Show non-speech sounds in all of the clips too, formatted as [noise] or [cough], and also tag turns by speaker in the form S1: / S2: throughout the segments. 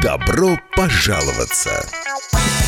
S1: Добро пожаловаться!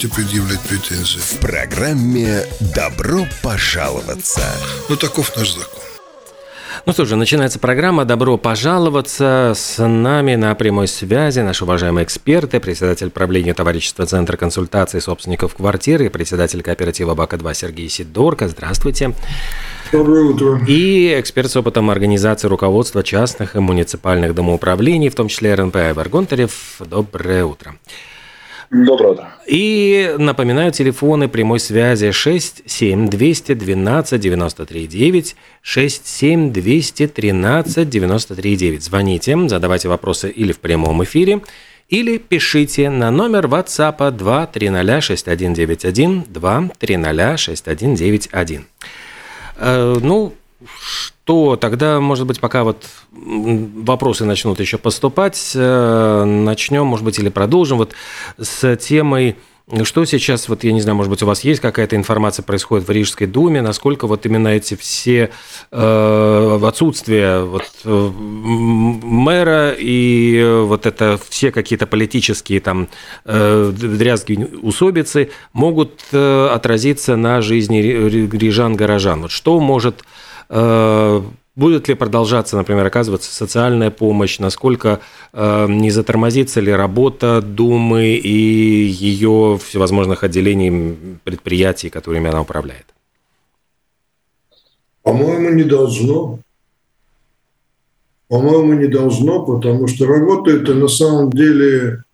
S2: предъявлять претензии?
S1: В программе «Добро пожаловаться».
S2: Ну, таков наш закон.
S3: Ну что же, начинается программа «Добро пожаловаться». С нами на прямой связи наши уважаемые эксперты, председатель правления товарищества Центра консультации собственников квартиры и председатель кооператива БАКа-2 Сергей Сидорко. Здравствуйте.
S2: Доброе утро.
S3: И эксперт с опытом организации руководства частных и муниципальных домоуправлений, в том числе РНП Айвар Гонтарев. Доброе утро.
S4: Доброе утро.
S3: И напоминаю, телефоны прямой связи 67 212 93 9, 67 213 93 9. Звоните, задавайте вопросы или в прямом эфире, или пишите на номер WhatsApp 230 6191 230 6191. Э, Ну, что тогда, может быть, пока вот вопросы начнут еще поступать, э, начнем, может быть, или продолжим вот с темой, что сейчас, вот я не знаю, может быть, у вас есть какая-то информация происходит в Рижской думе, насколько вот именно эти все э, отсутствие вот э, мэра и э, вот это все какие-то политические там э, дрязги, усобицы могут э, отразиться на жизни ри- ри- рижан-горожан. Вот что может Будет ли продолжаться, например, оказываться социальная помощь? Насколько э, не затормозится ли работа Думы и ее всевозможных отделений предприятий, которыми она управляет?
S5: По-моему, не должно. По-моему, не должно, потому что работают на самом деле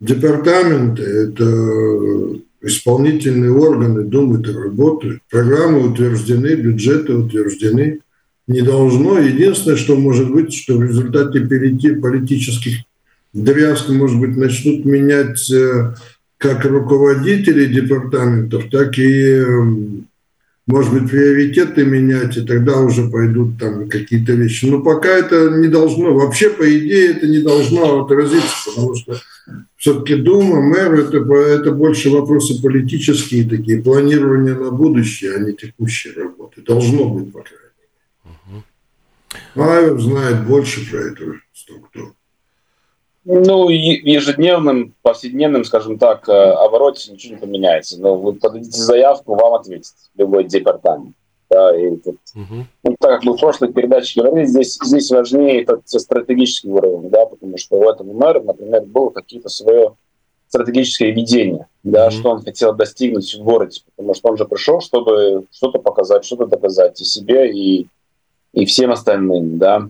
S5: департаменты, это исполнительные органы думают и работают. Программы утверждены, бюджеты утверждены. Не должно. Единственное, что может быть, что в результате перейти политических дрязг, может быть, начнут менять э, как руководители департаментов, так и может быть, приоритеты менять, и тогда уже пойдут там какие-то вещи. Но пока это не должно, вообще, по идее, это не должно отразиться, потому что все-таки Дума, мэр, это, это больше вопросы политические такие, планирование на будущее, а не текущие работы. Должно быть, по крайней мере. Айвер знает больше про эту структуру.
S4: Ну, е- ежедневным, повседневным, скажем так, э, обороте ничего не поменяется. Но вы подадите заявку, вам ответит любой департамент. Да, и тут,
S3: Мгм.
S4: ну, так как мы в прошлой передаче говорили, здесь, здесь важнее этот стратегический уровень, да, потому что у этого мэра, например, было какие-то свое стратегическое видение, да,
S3: Мгм.
S4: что он хотел достигнуть в городе, потому что он же пришел, чтобы что-то показать, что-то доказать и себе, и, и всем остальным, да.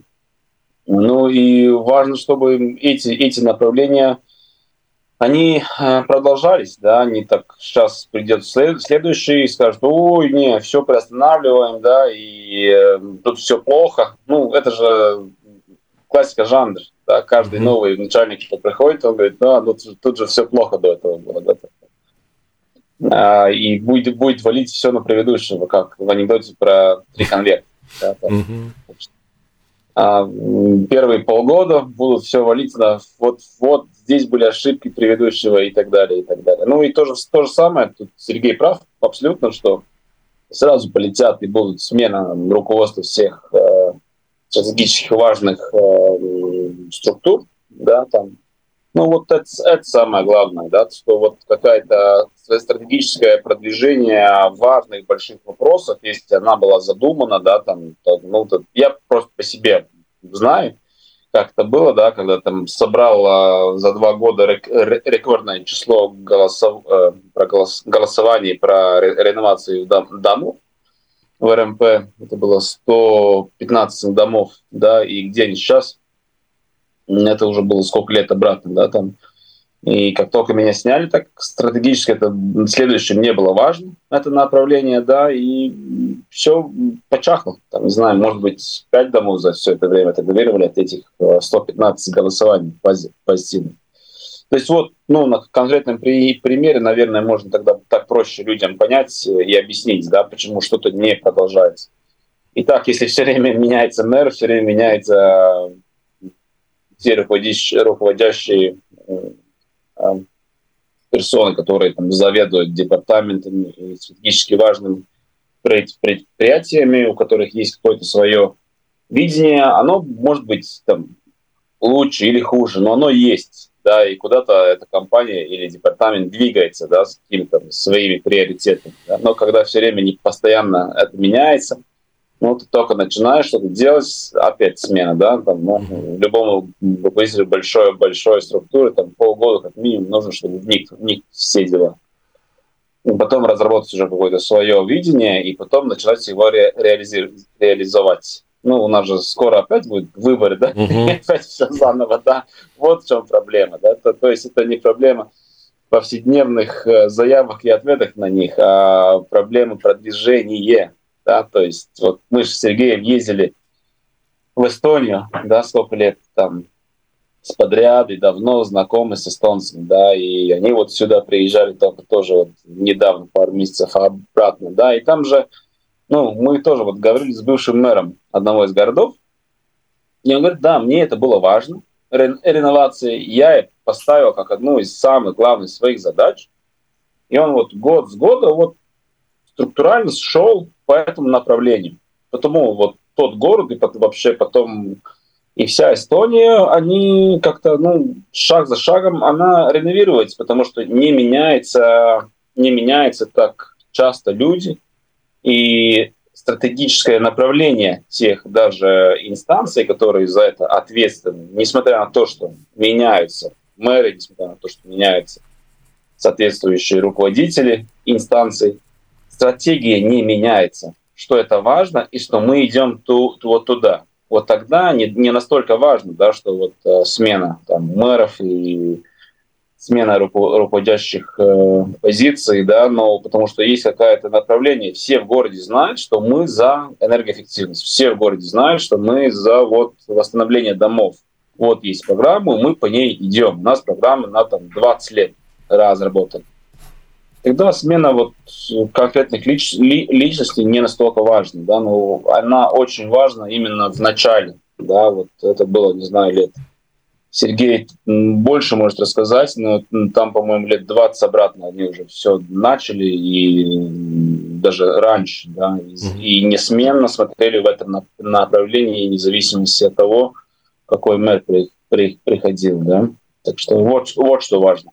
S4: Ну и важно, чтобы эти, эти направления, они э, продолжались, да, они так сейчас придет след- следующий и скажет, ой, не, все приостанавливаем, да, и э, тут все плохо. Ну, это же классика жанра, да, каждый
S3: Мгм.
S4: новый начальник, что приходит, он говорит, ну, а тут, же- тут же все плохо до этого было, да. А, и будет, будет валить все на предыдущего, как в анекдоте про три конверта. да. А, первые полгода будут все валить на вот, вот здесь были ошибки предыдущего и так далее, и так далее. Ну и то же, то же самое, тут Сергей прав абсолютно, что сразу полетят и будут смена руководства всех э, стратегически важных э, структур, да, там. Ну вот это, это самое главное, да, что вот какая-то стратегическое продвижение важных больших вопросов, если она была задумана, да, там, ну, то я просто по себе знаю, как это было, да, когда там собрал за два года рекордное число голосов, э, про голос, голосований про реновацию домов в РМП. Это было 115 домов, да, и где они сейчас? Это уже было сколько лет обратно, да, там и как только меня сняли, так стратегически это следующее мне было важно, это направление, да, и все почахло. Там, не знаю, может быть, пять домов за все это время отреагировали от этих 115 э, голосований позитивных. То есть вот, ну, на конкретном при, примере, наверное, можно тогда так проще людям понять и объяснить, да, почему что-то не продолжается. Итак, если все время меняется мэр, все время меняется те руководящие, руководящие персоны, которые там, заведуют департаментами стратегически важными предприятиями, у которых есть какое-то свое видение, оно может быть там, лучше или хуже, но оно есть, да, и куда-то эта компания или департамент двигается, да, с какими-то своими приоритетами. Да. Но когда все время не постоянно это меняется, ну, ты только начинаешь что-то делать, опять смена, да, там, ну, любому руководителю большой, большой структуры, там, полгода как минимум нужно, чтобы вник, вник все дела. И потом разработать уже какое-то свое видение, и потом начинать его ре, реализи, реализовать. Ну, у нас же скоро опять будет выборы, да, uh-huh. [laughs] опять все заново, да. Вот в чем проблема, да. То, то есть это не проблема повседневных э, заявок и ответах на них, а проблема продвижения да, то есть вот мы же с Сергеем ездили в Эстонию, да, сколько лет там с подряд и давно знакомы с эстонцами, да, и они вот сюда приезжали только тоже вот недавно, пару месяцев обратно, да, и там же, ну, мы тоже вот говорили с бывшим мэром одного из городов, и он говорит, да, мне это было важно, реновации, я поставил как одну из самых главных своих задач, и он вот год с года вот структурально шел по этому направлению. Потому вот тот город и вообще потом и вся Эстония, они как-то, ну, шаг за шагом, она реновируется, потому что не меняется, не меняется так часто люди, и стратегическое направление тех даже инстанций, которые за это ответственны, несмотря на то, что меняются мэры, несмотря на то, что меняются соответствующие руководители инстанций, стратегия не меняется, что это важно и что мы идем ту, ту, вот туда. Вот тогда не, не настолько важно, да, что вот э, смена там, мэров и смена руководящих э, позиций, да, но потому что есть какое-то направление. Все в городе знают, что мы за энергоэффективность. Все в городе знают, что мы за вот восстановление домов. Вот есть программа, мы по ней идем. У нас программа на там 20 лет разработана тогда смена вот конкретных лич, ли, личностей не настолько важна, да, но она очень важна именно в начале, да, вот это было, не знаю, лет. Сергей больше может рассказать, но там, по-моему, лет 20 обратно они уже все начали, и даже раньше, да, и, и несменно смотрели в этом направлении, вне зависимости от того, какой мэр при, при, приходил, да. Так что вот, вот что важно.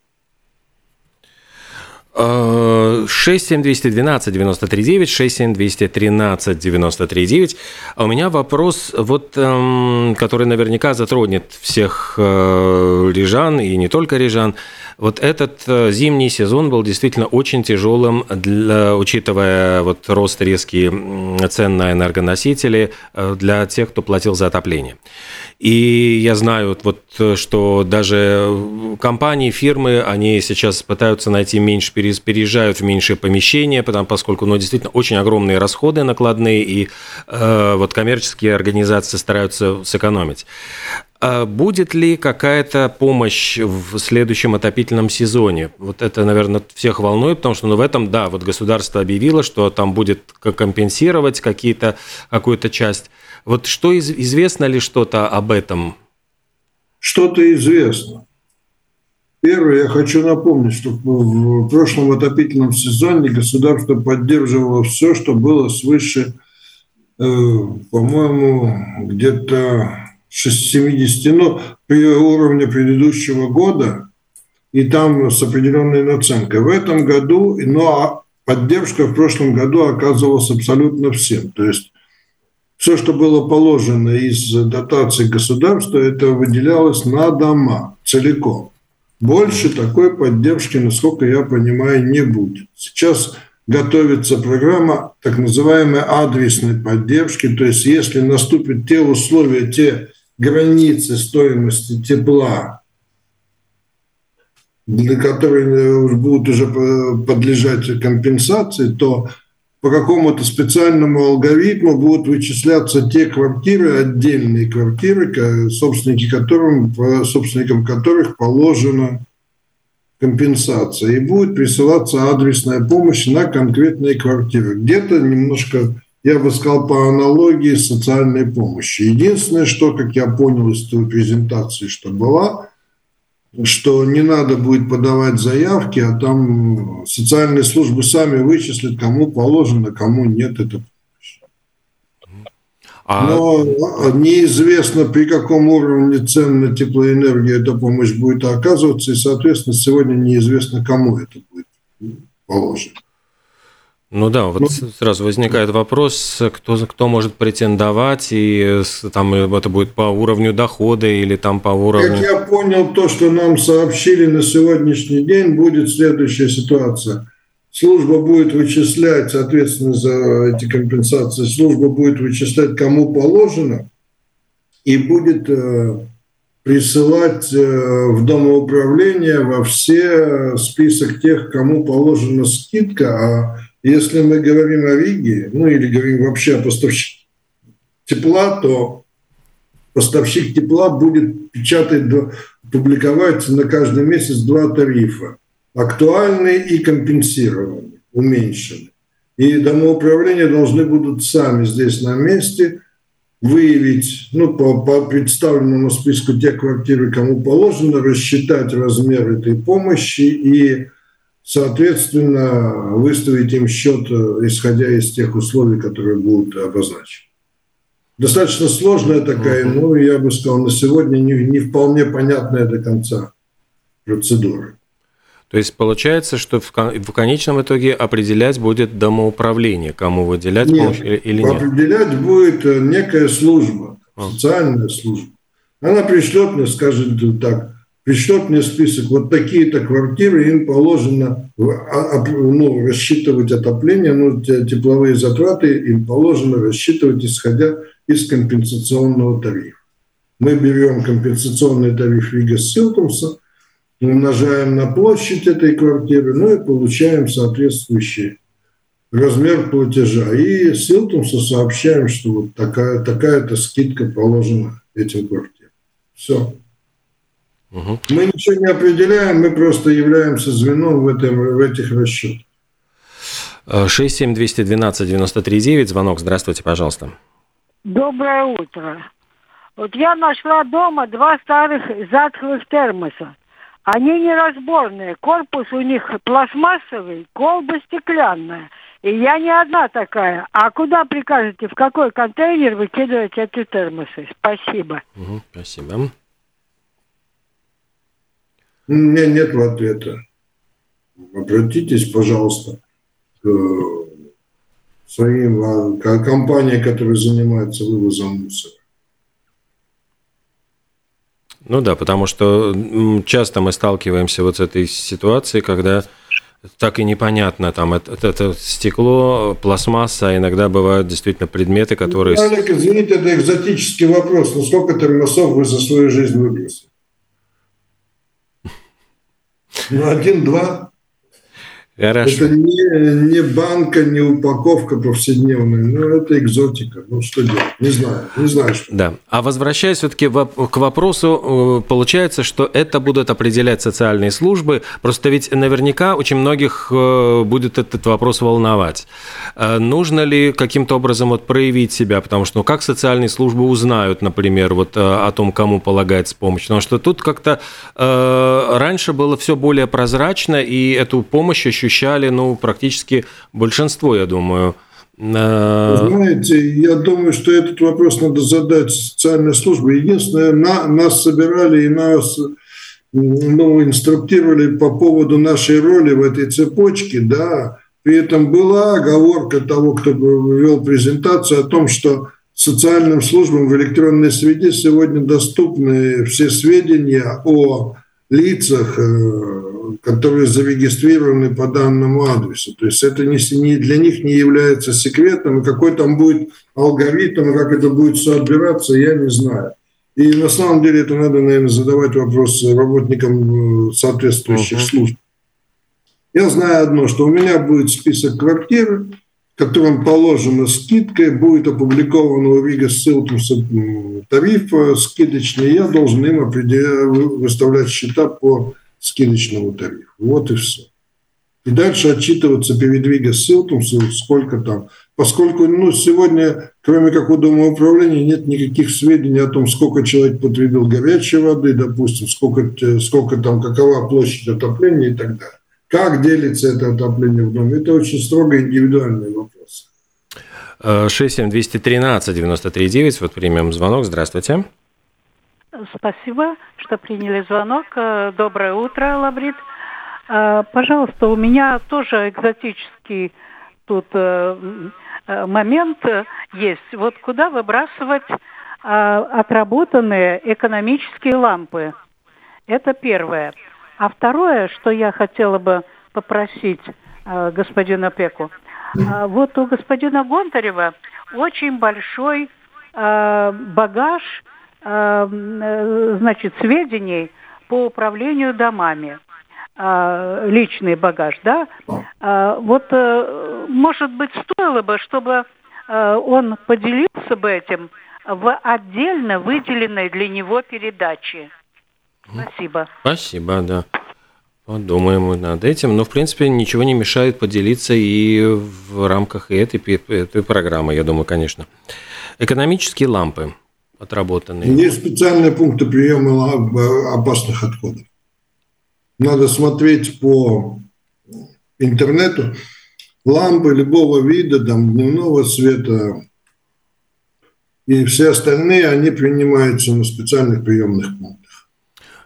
S3: 67212 93 67213 93 А у меня вопрос, вот, эм, который наверняка затронет всех э, рижан и не только рижан. Вот этот э, зимний сезон был действительно очень тяжелым, для, учитывая вот рост резкий цен на энергоносители э, для тех, кто платил за отопление. И я знаю, вот, что даже компании, фирмы, они сейчас пытаются найти меньше, переезжают в меньшее помещение, потому, поскольку ну, действительно очень огромные расходы накладные, и э, вот коммерческие организации стараются сэкономить. А будет ли какая-то помощь в следующем отопительном сезоне? Вот это, наверное, всех волнует, потому что ну, в этом, да, вот государство объявило, что там будет компенсировать какие-то, какую-то часть. Вот что известно ли что-то об этом?
S5: Что-то известно. Первое, я хочу напомнить, что в прошлом отопительном сезоне государство поддерживало все, что было свыше, э, по-моему, где-то 70, ну, при уровне предыдущего года, и там с определенной наценкой. В этом году, ну, а поддержка в прошлом году оказывалась абсолютно всем. То есть все, что было положено из дотации государства, это выделялось на дома целиком. Больше такой поддержки, насколько я понимаю, не будет. Сейчас готовится программа так называемой адресной поддержки, то есть если наступят те условия, те границы стоимости тепла, для которых будут уже подлежать компенсации, то по какому-то специальному алгоритму будут вычисляться те квартиры, отдельные квартиры, собственники которым, собственникам которых положена компенсация. И будет присылаться адресная помощь на конкретные квартиры. Где-то немножко, я бы сказал, по аналогии социальной помощи. Единственное, что, как я понял из той презентации, что была, что не надо будет подавать заявки, а там социальные службы сами вычислят, кому положено, кому нет это а... Но неизвестно, при каком уровне цен на теплоэнергию эта помощь будет оказываться, и, соответственно, сегодня неизвестно, кому это будет положено.
S3: Ну да, вот ну, сразу возникает вопрос, кто, кто может претендовать, и там это будет по уровню дохода или там по уровню...
S5: Как я понял, то, что нам сообщили на сегодняшний день, будет следующая ситуация. Служба будет вычислять, соответственно, за эти компенсации, служба будет вычислять, кому положено, и будет э, присылать э, в домоуправление во все список тех, кому положена скидка, а если мы говорим о Риге, ну или говорим вообще о поставщике тепла, то поставщик тепла будет печатать, публиковать на каждый месяц два тарифа. Актуальный и компенсированный, уменьшенный. И домоуправления должны будут сами здесь на месте выявить, ну, по, по представленному списку те квартиры, кому положено, рассчитать размер этой помощи и соответственно, выставить им счет, э, исходя из тех условий, которые будут обозначены. Достаточно сложная такая, ну, я бы сказал, на сегодня не, не вполне понятная до конца процедура.
S3: То есть получается, что в, в конечном итоге определять будет домоуправление, кому выделять нет, помощь или нет?
S5: Определять будет э, некая служба, а. социальная служба. Она пришлет мне, скажет так, мне список, вот такие-то квартиры, им положено а, ну, рассчитывать отопление, ну, тепловые затраты им положено рассчитывать, исходя из компенсационного тарифа. Мы берем компенсационный тариф Рига Силтумса, умножаем на площадь этой квартиры, ну и получаем соответствующий размер платежа. И Силтумсу сообщаем, что вот такая, такая-то скидка положена этим квартирам. Все. Угу. Мы ничего не определяем, мы просто являемся звеном в, этом, в этих расчетах.
S3: 67212-93-9, звонок, здравствуйте, пожалуйста.
S6: Доброе утро. Вот я нашла дома два старых затхлых термоса. Они неразборные, корпус у них пластмассовый, колба стеклянная. И я не одна такая. А куда прикажете, в какой контейнер выкидывать эти термосы? Спасибо.
S3: Угу, спасибо.
S5: У меня нет ответа. Обратитесь, пожалуйста, к своим а, к компании, которая занимается вывозом мусора.
S3: Ну да, потому что часто мы сталкиваемся вот с этой ситуацией, когда так и непонятно, там это, это стекло, пластмасса, а иногда бывают действительно предметы, которые...
S5: Олег, извините, это экзотический вопрос, но сколько термосов вы за свою жизнь выбросили? Ну, один-два. Хорошо. Это не, не банка, не упаковка повседневная, ну, это экзотика. Ну, что делать? Не знаю, не знаю, что.
S3: Да. А возвращаясь все-таки к вопросу, э, получается, что это будут определять социальные службы. Просто ведь наверняка очень многих э, будет этот вопрос волновать. Э, нужно ли каким-то образом вот проявить себя? Потому что, ну, как социальные службы узнают, например, вот о том, кому полагается помощь? Потому что тут как-то раньше было все более прозрачно, и эту помощь ощущали ощущали, ну, практически большинство, я думаю.
S5: Э, Знаете, я думаю, что этот вопрос надо задать социальной службе. Единственное, на, нас собирали и нас ну, инструктировали по поводу нашей роли в этой цепочке, да, при этом была оговорка того, кто вел презентацию о том, что социальным службам в электронной среде сегодня доступны все сведения о лицах, э, которые зарегистрированы по данному адресу. То есть это не, для них не является секретом, и какой там будет алгоритм, как это будет все отбираться, я не знаю. И на самом деле это надо, наверное, задавать вопрос работникам э, соответствующих uh-huh. служб. Я знаю одно, что у меня будет список квартир, которым положена скидка, будет опубликована у Рига ссылка тарифа скидочный, я должен им выставлять счета по скидочному тарифу. Вот и все. И дальше отчитываться перед Рига ссылком, сколько там. Поскольку ну, сегодня, кроме как у Дома управления, нет никаких сведений о том, сколько человек потребил горячей воды, допустим, сколько, сколько там, какова площадь отопления и так далее. Как делится это отопление в доме? Это очень строго индивидуальный вопрос.
S3: 67213-93-9, вот примем звонок. Здравствуйте.
S7: Спасибо, что приняли звонок. Э, доброе утро, Лабрид. Э, пожалуйста, у меня тоже экзотический тут э, момент есть. Вот куда выбрасывать отработанные экономические лампы? Это первое. А второе, что я хотела бы попросить господина Пеку, э, вот у господина Гонтарева очень большой э, багаж, э, э, значит, сведений по управлению домами э, личный багаж, да? Вот, может быть, стоило бы, чтобы он поделился бы этим в отдельно выделенной для него передаче. Спасибо.
S3: Спасибо, да. Подумаем над этим. Но, в принципе, ничего не мешает поделиться и в рамках этой, этой программы, я думаю, конечно. Экономические лампы отработанные.
S5: Есть специальные пункты приема опасных отходов. Надо смотреть по интернету. Лампы любого вида, там, дневного света и все остальные, они принимаются на специальных приемных пунктах.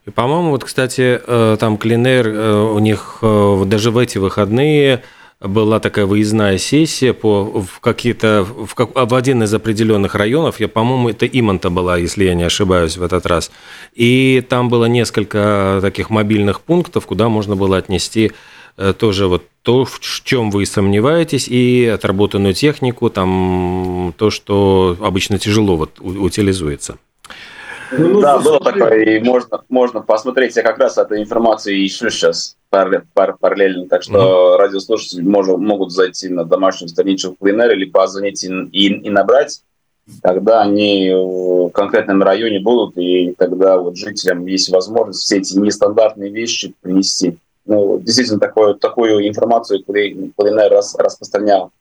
S3: И, по-моему, вот, кстати, э, там Клинер, э, у них э, даже в эти выходные была такая выездная сессия по в какие-то в, как, в один из определенных районов, я, по-моему, это Иманта была, если я не ошибаюсь, в этот раз. И там было несколько таких мобильных пунктов, куда можно было отнести тоже вот то, в чем вы сомневаетесь, и отработанную технику, там то, что обычно тяжело вот утилизуется.
S4: Ну, да, было такое, и можно, можно посмотреть. Я как раз этой информацией ищу сейчас пар, пар, параллельно, так что mm-hmm. радиослушатели мож, могут зайти на домашнюю страничку Клинер или позвонить и, и, и набрать, когда они в конкретном районе будут, и тогда вот жителям есть возможность все эти нестандартные вещи принести. Ну, действительно, такую, такую информацию Клинер рас, распространял.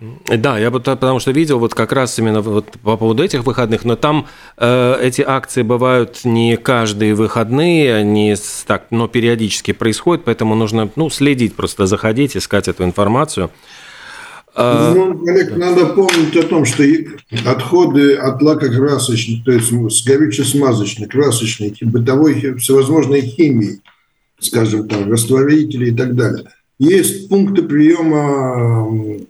S3: Да, я потому что видел вот как раз именно вот по поводу этих выходных, но там э, эти акции бывают не каждые выходные, они так, но периодически происходят, поэтому нужно ну, следить, просто заходить, искать эту информацию.
S5: А, ну, Олег, надо помнить о том, что отходы от лакокрасочных, то есть с горюче-смазочной, красочной, бытовой, всевозможной химии, скажем там, растворители и так далее. Есть пункты приема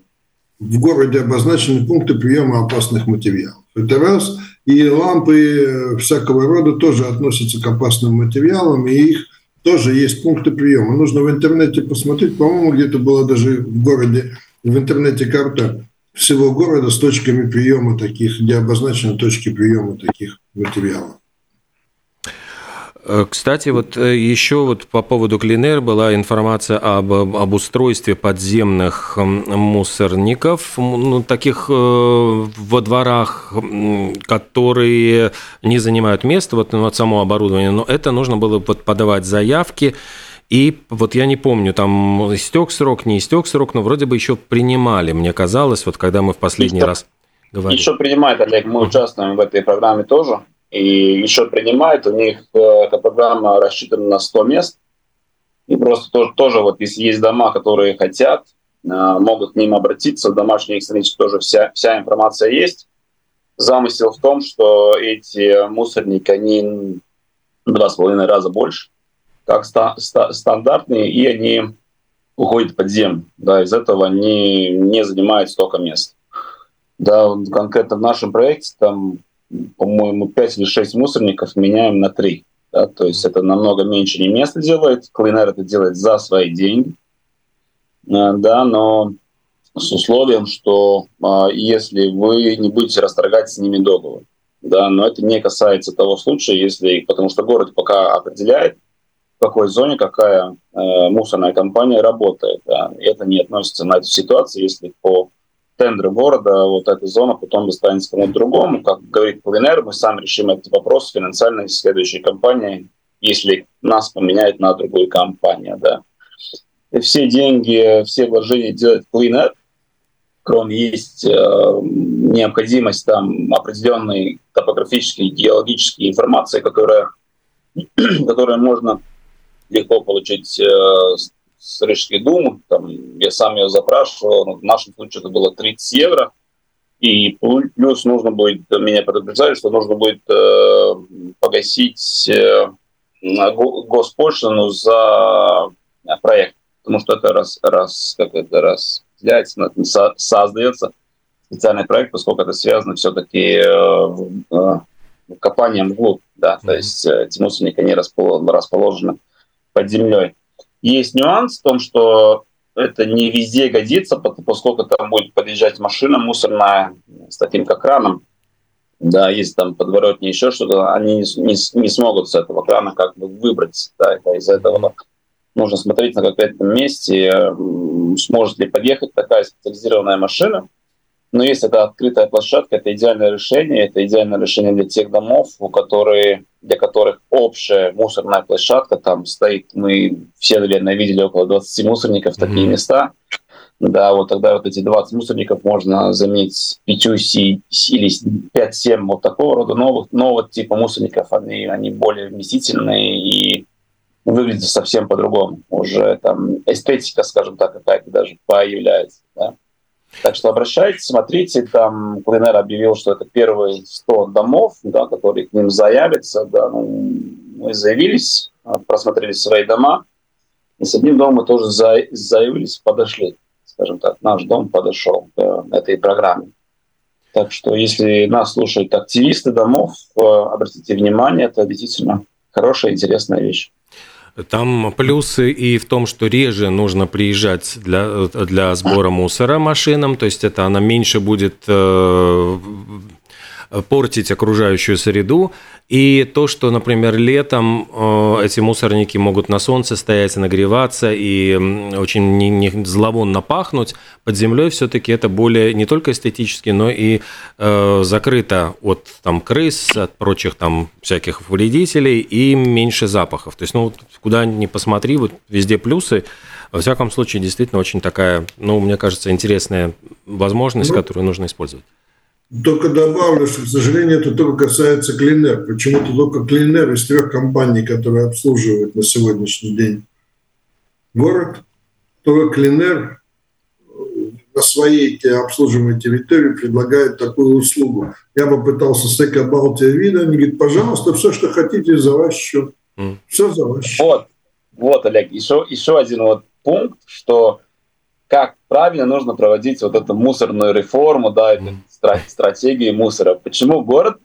S5: в городе обозначены пункты приема опасных материалов. Это раз. И лампы всякого рода тоже относятся к опасным материалам, и их тоже есть пункты приема. Нужно в интернете посмотреть, по-моему, где-то была даже в городе, в интернете карта всего города с точками приема таких, где обозначены точки приема таких материалов.
S3: Э, кстати, вот э, еще вот по поводу Клинер была информация об, об устройстве подземных мусорников, ну, таких э, во дворах, которые не занимают место, вот, ну, вот само оборудование, но это нужно было подавать заявки, и вот я не помню, там истек срок, не истек срок, но вроде бы еще принимали, мне казалось, вот когда мы в последний
S4: еще,
S3: раз говорили.
S4: Еще принимают, Олег, мы участвуем в этой программе тоже и еще принимают. У них э, эта программа рассчитана на 100 мест. И просто тоже, тоже вот если есть дома, которые хотят, э, могут к ним обратиться. В домашней странице тоже вся, вся информация есть. Замысел в том, что эти мусорники, они два с половиной раза больше, как ста- ста- стандартные, и они уходят под землю. Да, из этого они не занимают столько мест. Да, конкретно в нашем проекте там, по-моему, 5 или 6 мусорников меняем на 3. Да, то есть это намного меньше не место делает. Клинер это делает за свои деньги. Э, да, но с условием, что а, если вы не будете расторгать с ними договор. Да, но это не касается того случая, если, потому что город пока определяет, в какой зоне какая э, мусорная компания работает. Да, и это не относится на эту ситуацию, если по тендеру города вот эта зона потом достанется кому-то другому. Как говорит Полинер, мы сами решим этот вопрос финансальной следующей компании, если нас поменяет на другую компанию. Да. И все деньги, все вложения делает Cleaner, кроме есть э, необходимость там определенной топографической, геологической информации, которая, [clears throat] которая можно легко получить э, Рижской думы. Там, я сам ее запрашивал, в нашем случае это было 30 евро. И плюс нужно будет, меня предупреждали, что нужно будет э, погасить э, госпошлину за проект. Потому что это раз, раз как это раз взяться, создается специальный проект, поскольку это связано все-таки э, э, копанием вглубь, да, mm-hmm. то есть э, эти мусорники, они расположены под землей. Есть нюанс в том, что это не везде годится, поскольку там будет подъезжать машина мусорная с таким как краном. Да, если там подворотни еще что-то, они не, не, не смогут с этого крана как бы выбрать. Да, это из-за этого нужно смотреть на конкретном месте, сможет ли подъехать такая специализированная машина. Но если это открытая площадка, это идеальное решение. Это идеальное решение для тех домов, у которых, для которых общая мусорная площадка, там стоит, мы все, наверное, видели около 20 мусорников, mm-hmm. такие места. Да, вот тогда вот эти 20 мусорников можно заменить 5 или 5-7 вот такого рода новых, нового типа мусорников. Они, они более вместительные и выглядит совсем по-другому. Уже там эстетика, скажем так, какая-то даже появляется. Да? Так что обращайтесь, смотрите, там Кулинер объявил, что это первые 100 домов, да, которые к ним заявятся. Да, ну, мы заявились, просмотрели свои дома, и с одним домом мы тоже заявились, подошли, скажем так, наш дом подошел к этой программе. Так что если нас слушают активисты домов, э, обратите внимание, это действительно хорошая, интересная вещь.
S3: Там плюсы и в том, что реже нужно приезжать для, для сбора мусора машинам, то есть это она меньше будет э, портить окружающую среду. И то, что, например, летом э, эти мусорники могут на солнце стоять, нагреваться и очень не, не зловонно пахнуть, под землей все-таки это более не только эстетически, но и э, закрыто от там, крыс, от прочих там всяких вредителей и меньше запахов. То есть, ну, куда ни посмотри, вот везде плюсы. Во всяком случае, действительно очень такая, ну, мне кажется, интересная возможность, ну, которую нужно использовать.
S5: Только добавлю, что, к сожалению, это только касается Клинер. Почему-то только Клинер из трех компаний, которые обслуживают на сегодняшний день город, только Клинер на своей обслуживаемой территории предлагает такую услугу. Я попытался с Эко Балтия вида, они говорят, пожалуйста, все, что хотите, за ваш счет. Все за ваш счет.
S4: Вот, вот, Олег, еще, еще один вот пункт, что как правильно нужно проводить вот эту мусорную реформу, да, mm стратегии мусора. Почему город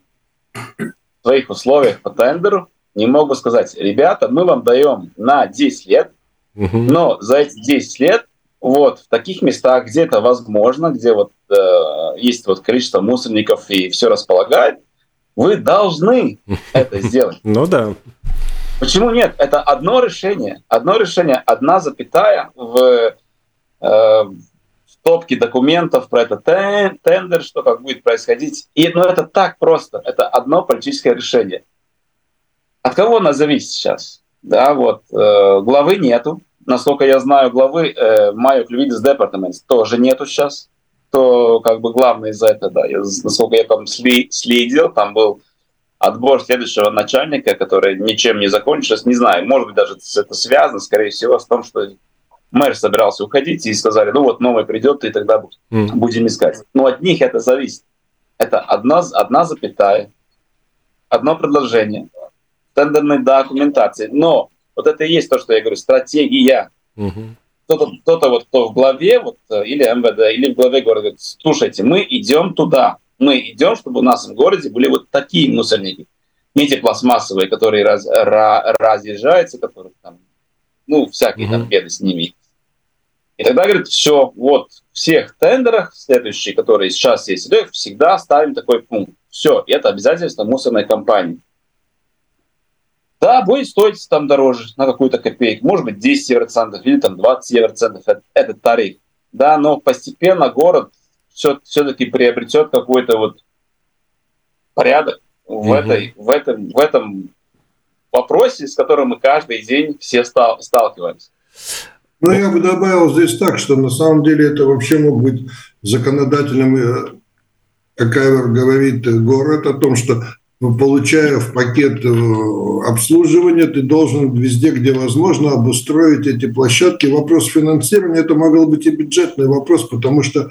S4: в своих условиях по тендеру не мог бы сказать, ребята, мы вам даем на 10 лет, но за эти 10 лет вот в таких местах, где это возможно, где вот э, есть вот количество мусорников и все располагает, вы должны [laughs] это сделать.
S3: Ну да.
S4: Почему нет? Это одно решение. Одно решение, одна запятая в, э, топки документов про этот тендер, что как будет происходить. И ну, это так просто. Это одно политическое решение. От кого она зависит сейчас? Да, вот э, главы нету. Насколько я знаю, главы э, Майо Клювидис Департамент тоже нету сейчас. То как бы главный за это, да. Я, насколько я там следил, там был отбор следующего начальника, который ничем не закончился. Не знаю, может быть, даже это связано, скорее всего, с том, что мэр собирался уходить и сказали, ну вот новый придет, и тогда mm. будем искать. Но от них это зависит. Это одна, одна запятая, одно предложение, тендерной документации. Но вот это и есть то, что я говорю, стратегия. Mm-hmm. кто-то, кто-то вот кто в главе, вот, э, или МВД, или в главе города говорит, слушайте, мы идем туда, мы идем, чтобы у нас в городе были вот такие мусорники. Не эти пластмассовые, которые раз, ra, разъезжаются, которые там, ну, всякие mm-hmm. там беды с ними. И тогда говорит, все, вот, в всех тендерах следующие, которые сейчас есть, всегда ставим такой пункт. Все, это обязательство мусорной компании. Да, будет стоить там дороже на какую-то копейку, может быть 10 евроцентов или там 20 евроцентов этот тариф. Да, но постепенно город все, все-таки приобретет какой-то вот порядок в, mm этой, в, этом, в этом вопросе, с которым мы каждый день все стал, сталкиваемся.
S5: Ну, я бы добавил здесь так, что на самом деле это вообще мог быть законодательным, э, как Айвер говорит, город о том, что ну, получая в пакет э, обслуживания, ты должен везде, где возможно, обустроить эти площадки. Вопрос финансирования – это могло быть и бюджетный вопрос, потому что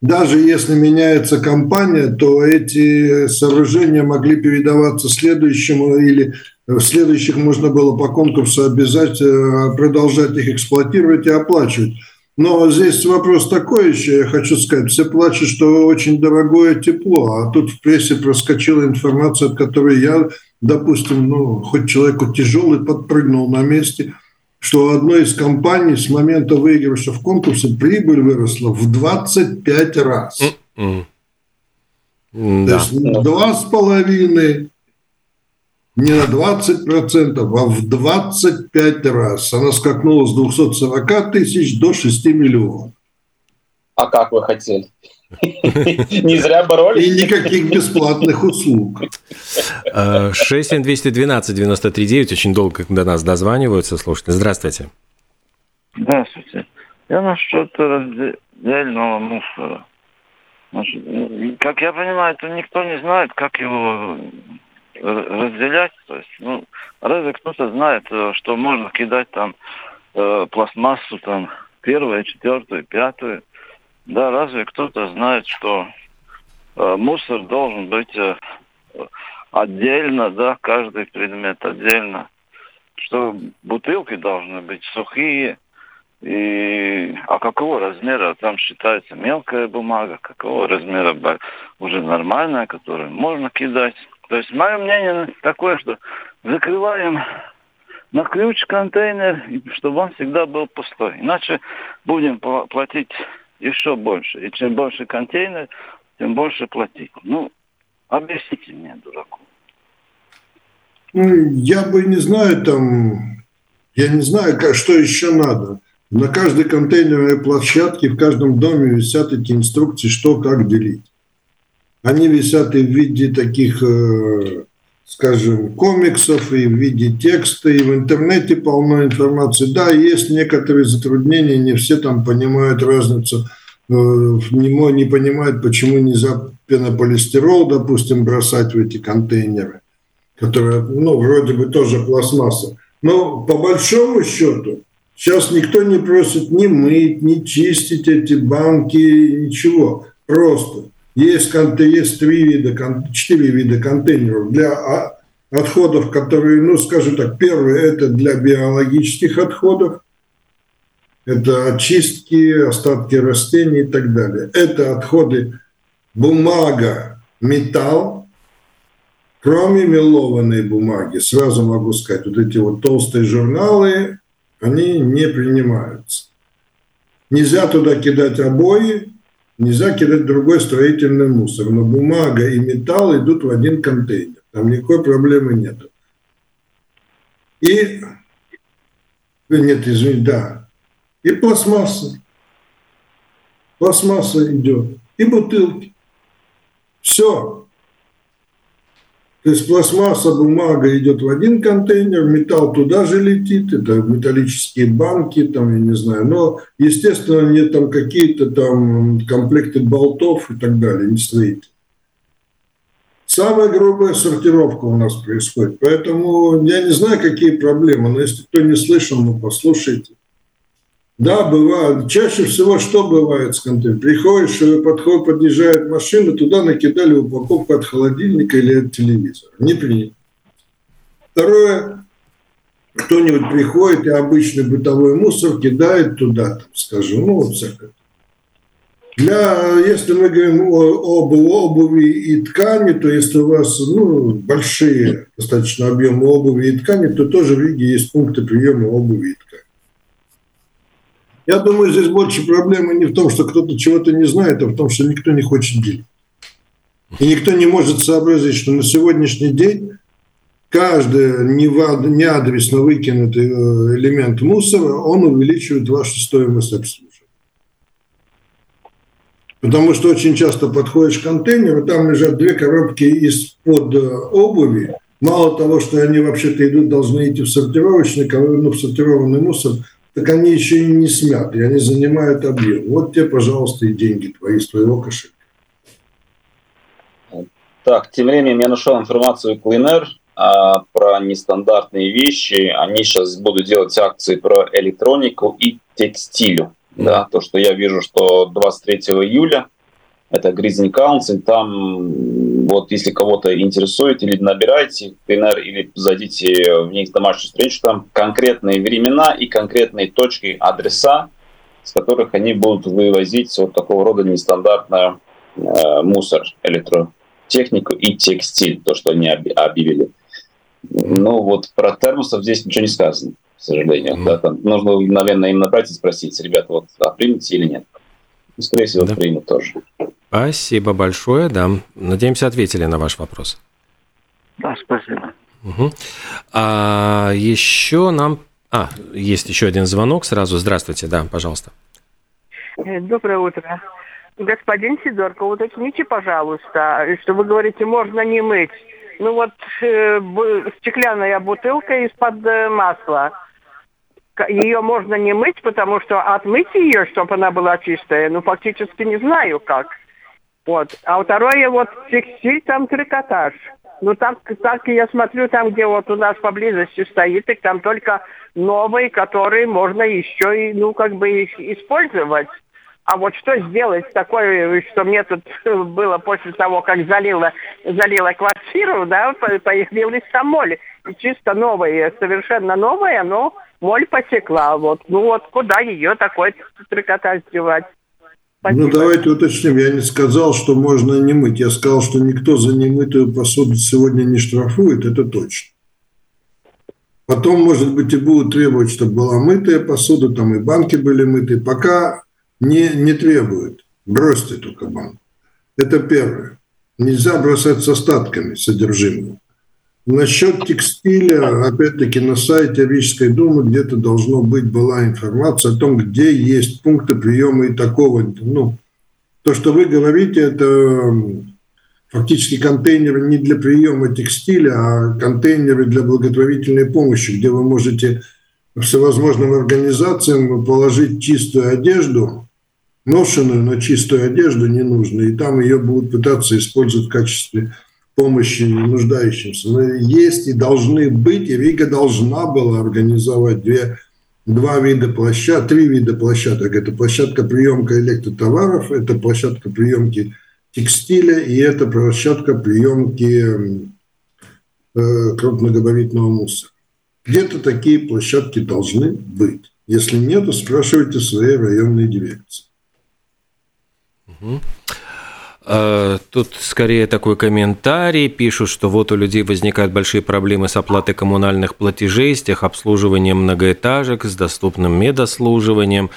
S5: даже если меняется компания, то эти сооружения могли передаваться следующему или следующих можно было по конкурсу обязать э, продолжать их эксплуатировать и оплачивать. Но здесь вопрос такой еще, я хочу сказать. Все плачут, что очень дорогое тепло, а тут в прессе проскочила информация, от которой я, допустим, ну, хоть человеку тяжелый, подпрыгнул на месте, что у одной из компаний с момента выигрыша в конкурсе прибыль выросла в 25 раз. Mm-hmm. То да. есть два с половиной не на 20%, а в 25 раз. Она скакнула с 240 тысяч до 6 миллионов.
S4: А как вы хотели? [laughs] Не зря боролись.
S5: И никаких бесплатных услуг.
S3: 67212-93-9. Очень долго до нас дозваниваются слушайте. Здравствуйте.
S8: Здравствуйте. Я насчет раздельного мусора. Значит, как я понимаю, это никто не знает, как его разделять. То есть, ну, разве кто-то знает, э, что можно кидать там э, пластмассу там первую, четвертую, пятую? Да, разве кто-то знает, что э, мусор должен быть э, отдельно, да, каждый предмет отдельно, что бутылки должны быть сухие, и а какого размера там считается мелкая бумага, какого размера уже нормальная, которую можно кидать. То есть мое мнение такое, что закрываем на ключ контейнер, чтобы он всегда был пустой. Иначе будем платить еще больше. И чем больше контейнер, тем больше платить. Ну, объясните мне, дураку.
S5: Ну, я бы не знаю, там, я не знаю, что еще надо. На каждой контейнерной площадке в каждом доме висят эти инструкции, что как делить. Они висят и в виде таких, э, скажем, комиксов, и в виде текста, и в интернете полно информации. Да, есть некоторые затруднения, не все там понимают разницу, э, не, понимают, почему нельзя пенополистирол, допустим, бросать в эти контейнеры, которые, ну, вроде бы тоже пластмасса. Но по большому счету, сейчас никто не просит ни мыть, ни чистить эти банки, ничего. Просто есть, есть три вида, четыре вида контейнеров для а, отходов, которые, ну, скажем так, первый – это для биологических отходов, это очистки, остатки растений и так далее. Это отходы бумага, металл, кроме мелованной бумаги, сразу могу сказать, вот эти вот толстые журналы, они не принимаются. Нельзя туда кидать обои, Нельзя кидать другой строительный мусор, но бумага и металл идут в один контейнер. Там никакой проблемы нет. И, нет, извините, да, и пластмасса. Пластмасса идет, и бутылки. Все. То есть пластмасса, бумага идет в один контейнер, металл туда же летит, это металлические банки, там, я не знаю. Но, естественно, нет там какие-то там комплекты болтов и так далее, не стоит. Самая грубая сортировка у нас происходит. Поэтому я не знаю, какие проблемы, но если кто не слышал, ну послушайте. Да, бывает. Чаще всего что бывает с контейнером? Приходишь, подход, подъезжает машина, туда накидали упаковку от холодильника или от телевизора. Не принято. Второе, кто-нибудь приходит и обычный бытовой мусор кидает туда, там, скажем, ну, вот всякое. Для, если мы говорим об обуви и ткани, то если у вас ну, большие достаточно объемы обуви и ткани, то тоже в Риге есть пункты приема обуви и ткани. Я думаю, здесь больше проблема не в том, что кто-то чего-то не знает, а в том, что никто не хочет делать. И никто не может сообразить, что на сегодняшний день каждый неадресно выкинутый э, элемент мусора, он увеличивает вашу стоимость обслуживания. Потому что очень часто подходишь к контейнеру, там лежат две коробки из-под э, обуви. Мало того, что они вообще-то идут, должны идти в сортировочный, ну, в сортированный мусор, так они еще и не смяты, и они занимают объем. Вот тебе, пожалуйста, и деньги твои из твоего кошелька.
S4: Так, тем временем я нашел информацию Cleaner а, про нестандартные вещи. Они сейчас будут делать акции про электронику и текстилю да, то, что я вижу, что 23 июля это Гризни Council, там вот если кого-то интересует, или набирайте ПНР, или зайдите в них домашнюю встречу, там конкретные времена и конкретные точки, адреса, с которых они будут вывозить вот такого рода нестандартный э, мусор, электротехнику и текстиль, то, что они объявили. Ну вот про термосов здесь ничего не сказано к сожалению. Mm. Да, там нужно, наверное, им набрать и спросить, ребята, вот а примете или нет. И, скорее всего, да. примут тоже.
S3: Спасибо большое, да. Надеемся, ответили на ваш вопрос.
S8: Да, спасибо.
S3: Угу. А еще нам... А, есть еще один звонок сразу. Здравствуйте, да, пожалуйста.
S9: Э, доброе утро. Господин Сидорко, уточните, пожалуйста, что вы говорите, можно не мыть. Ну вот э, стеклянная бутылка из-под э, масла ее можно не мыть, потому что отмыть ее, чтобы она была чистая, ну, фактически не знаю как. Вот. А второе, вот текстиль, там трикотаж. Ну, там, так я смотрю, там, где вот у нас поблизости стоит, и там только новые, которые можно еще и, ну, как бы их использовать. А вот что сделать такое, что мне тут [laughs] было после того, как залила, залила квартиру, да, появилась там. И чисто новая, совершенно новая, но моль потекла. Вот. Ну вот куда ее такой трикотаж девать?
S5: Спасибо. Ну, давайте уточним. Я не сказал, что можно не мыть. Я сказал, что никто за немытую посуду сегодня не штрафует. Это точно. Потом, может быть, и будут требовать, чтобы была мытая посуда, там и банки были мытые. Пока не, не требуют. Бросьте только банк. Это первое. Нельзя бросать с остатками содержимого. Насчет текстиля, опять-таки, на сайте Рижской думы где-то должно быть была информация о том, где есть пункты приема и такого. Ну, то, что вы говорите, это фактически контейнеры не для приема текстиля, а контейнеры для благотворительной помощи, где вы можете всевозможным организациям положить чистую одежду, ношеную, но чистую одежду не нужно, и там ее будут пытаться использовать в качестве помощи нуждающимся. Но есть и должны быть, и Рига должна была организовать две, два вида площадок, три вида площадок. Это площадка приемка электротоваров, это площадка приемки текстиля и это площадка приемки э, крупногабаритного мусора. Где-то такие площадки должны быть. Если нет, то спрашивайте своей районной дирекции.
S3: Угу. Тут скорее такой комментарий. Пишут, что вот у людей возникают большие проблемы с оплатой коммунальных платежей, с техобслуживанием многоэтажек, с доступным медослуживанием.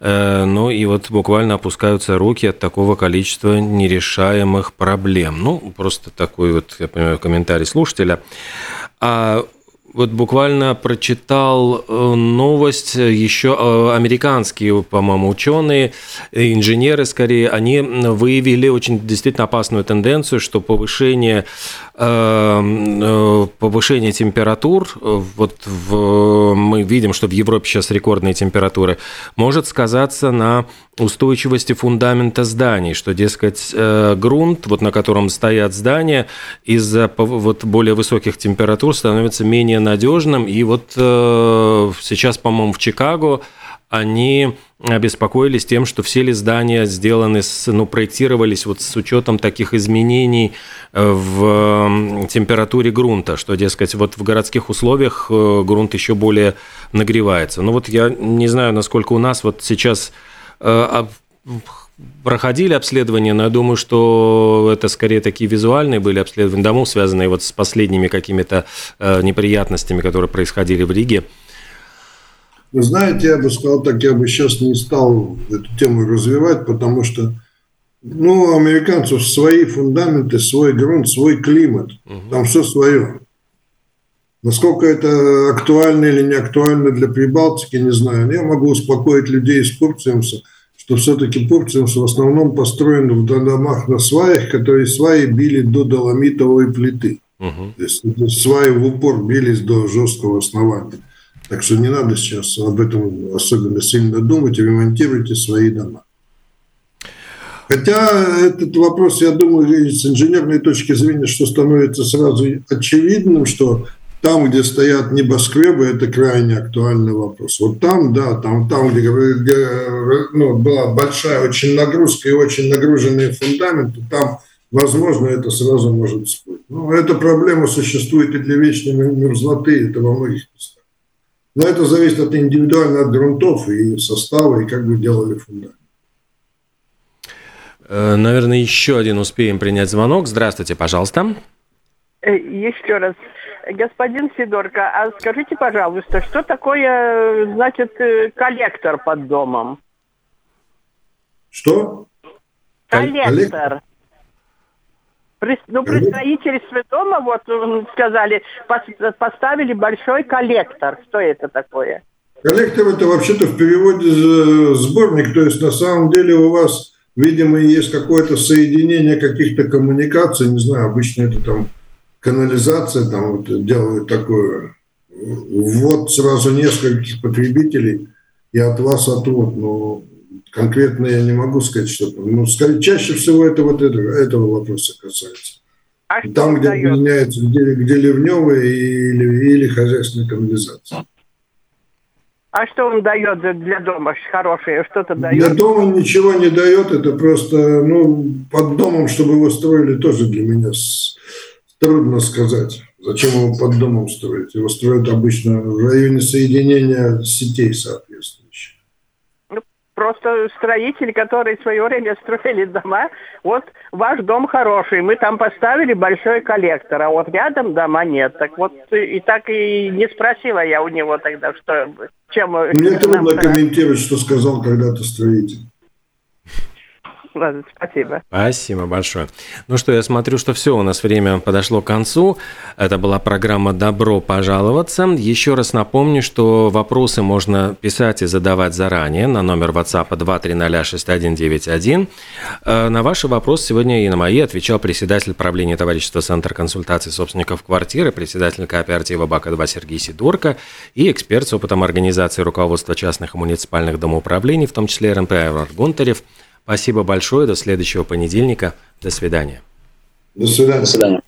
S3: Э, ну и вот буквально опускаются руки от такого количества нерешаемых проблем. Ну, просто такой вот, я понимаю, комментарий слушателя. А вот буквально прочитал э, новость, еще э, американские, по-моему, ученые, инженеры скорее, они выявили очень действительно опасную тенденцию, что повышение э, повышение температур, вот в, мы видим, что в Европе сейчас рекордные температуры, может сказаться на устойчивости фундамента зданий, что, дескать, э, грунт, вот на котором стоят здания, из-за вот более высоких температур становится менее надежным. И вот э, сейчас, по-моему, в Чикаго они обеспокоились тем, что все ли здания сделаны, с, ну, проектировались вот с учетом таких изменений э, в температуре грунта, что, дескать, вот в городских условиях э, грунт еще более нагревается. Ну вот я не знаю, насколько у нас вот сейчас э, проходили обследования, но я думаю, что это скорее такие визуальные были обследования домов, связанные вот с последними какими-то неприятностями, которые происходили в Риге.
S5: Вы знаете, я бы сказал так, я бы сейчас не стал эту тему развивать, потому что ну, у американцев свои фундаменты, свой грунт, свой климат. Там все свое. Насколько это актуально или не актуально для Прибалтики, не знаю. Но я могу успокоить людей из Пурциумса, что все-таки Пурциумс в основном построен в домах на сваях, которые сваи били до доломитовой плиты. Угу. То есть сваи в упор бились до жесткого основания. Так что не надо сейчас об этом особенно сильно думать, ремонтируйте свои дома. Хотя этот вопрос, я думаю, с инженерной точки зрения, что становится сразу очевидным, что там, где стоят небоскребы, это крайне актуальный вопрос. Вот там, да, там, там где, где ну, была большая очень нагрузка и очень нагруженные фундаменты, там, возможно, это сразу может всплыть. Но эта проблема существует и для вечной мерзлоты, это во многих местах. Но это зависит от индивидуально от грунтов и состава, и как вы делали фундамент.
S3: Э, наверное, еще один успеем принять звонок. Здравствуйте, пожалуйста.
S9: Э, еще раз. Господин Сидорко, а скажите, пожалуйста, что такое, значит, э, коллектор под домом?
S5: Что?
S9: Коллектор. Ну, при строительстве дома, вот сказали, поставили большой коллектор. Что это такое?
S5: Коллектор это вообще-то в переводе сборник, то есть на самом деле у вас, видимо, есть какое-то соединение каких-то коммуникаций, не знаю, обычно это там канализация, там вот делают такое, вот сразу нескольких потребителей и от вас отвод, но конкретно я не могу сказать, что там. Ну, скорее, чаще всего это вот это, этого вопроса касается. А там, где дает? меняется, где, где ливневая или, или хозяйственная канализация.
S9: А что он дает для дома хорошее? Что-то дает?
S5: Для дома ничего не дает. Это просто, ну, под домом, чтобы его строили, тоже для меня трудно сказать. Зачем его под домом строить? Его строят обычно в районе соединения сетей, соответственно
S9: просто строители, которые в свое время строили дома, вот ваш дом хороший, мы там поставили большой коллектор, а вот рядом дома нет. Так вот и так и не спросила я у него тогда, что чем...
S5: Мне трудно комментировать, что сказал когда-то строитель. [laughs]
S9: Ладно, спасибо.
S3: Спасибо большое. Ну что, я смотрю, что все, у нас время подошло к концу. Это была программа «Добро пожаловаться». Еще раз напомню, что вопросы можно писать и задавать заранее на номер WhatsApp 2306191. Э, на ваши вопросы сегодня и на мои отвечал председатель правления товарищества Центр консультаций собственников квартиры, председатель кооператива БАКа-2 Сергей Сидорко и эксперт с опытом организации руководства частных и муниципальных домоуправлений, в том числе РНП Айвар Гонтарев – Спасибо большое. До следующего понедельника. До свидания.
S5: До свидания. До свидания.